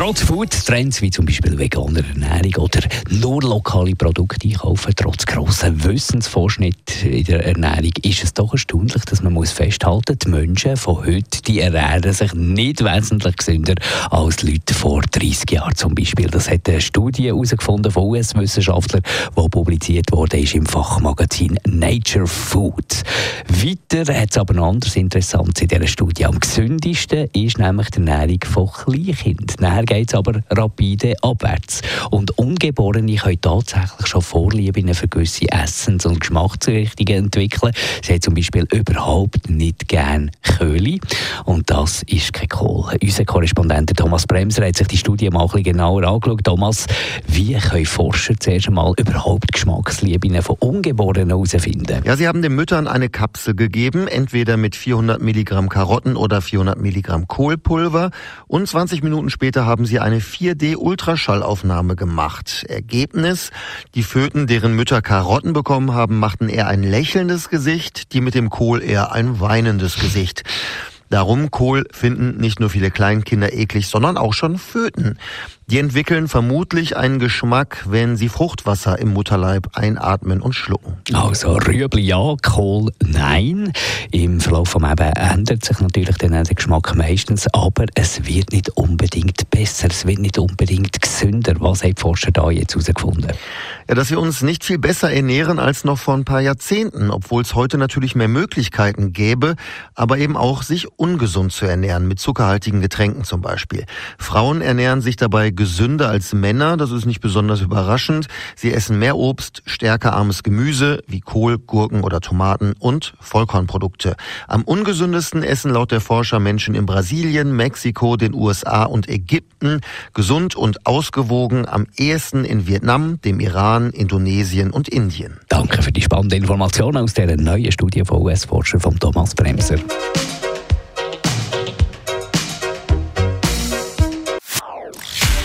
Trotz Food-Trends wie zum Beispiel veganer Ernährung oder nur lokale Produkte einkaufen, trotz grossen Wissensvorschnitt in der Ernährung, ist es doch erstaunlich, dass man muss festhalten muss, die Menschen von heute die ernähren sich nicht wesentlich gesünder als Leute vor 30 Jahren zum Beispiel. Das hat eine Studie herausgefunden von US-Wissenschaftlern, die publiziert wurde ist im Fachmagazin Nature Food. Weiter hat es aber noch anderes Interessantes in dieser Studie. Am gesündesten ist nämlich die Ernährung von Kleinkindern. Geht es aber rapide abwärts. Und Ungeborene können tatsächlich schon Vorlieben für gewisse Essens- und Geschmacksrichtungen entwickeln. Sie haben zum Beispiel überhaupt nicht gern Köhle. Und das ist kein Kohl. Unser Korrespondent Thomas Bremser hat sich die Studie mal ein bisschen genauer angeschaut. Thomas, wie können Forscher zuerst einmal überhaupt Geschmackslieben von Ungeborenen herausfinden? Ja, sie haben den Müttern eine Kapsel gegeben, entweder mit 400 Milligramm Karotten oder 400 Milligramm Kohlpulver. Und 20 Minuten später haben sie eine 4D-Ultraschallaufnahme gemacht. Ergebnis, die Föten, deren Mütter Karotten bekommen haben, machten eher ein lächelndes Gesicht, die mit dem Kohl eher ein weinendes Gesicht. Darum Kohl finden nicht nur viele Kleinkinder eklig, sondern auch schon Föten. Die entwickeln vermutlich einen Geschmack, wenn sie Fruchtwasser im Mutterleib einatmen und schlucken. Also Rüebli ja, Kohl nein. Im Verlauf des Lebens ändert sich natürlich dann der Geschmack meistens, aber es wird nicht unbedingt besser, es wird nicht unbedingt gesünder. Was haben die Forscher da jetzt herausgefunden? Ja, dass wir uns nicht viel besser ernähren als noch vor ein paar Jahrzehnten, obwohl es heute natürlich mehr Möglichkeiten gäbe, aber eben auch sich ungesund zu ernähren, mit zuckerhaltigen Getränken zum Beispiel. Frauen ernähren sich dabei gesünder als Männer, das ist nicht besonders überraschend. Sie essen mehr Obst, stärkearmes Gemüse wie Kohl, Gurken oder Tomaten und Vollkornprodukte. Am ungesündesten essen laut der Forscher Menschen in Brasilien, Mexiko, den USA und Ägypten. Gesund und ausgewogen am ehesten in Vietnam, dem Iran, Indonesien und Indien. Danke für die spannende Information aus der neuen Studie von US-Forscher von Thomas Bremser.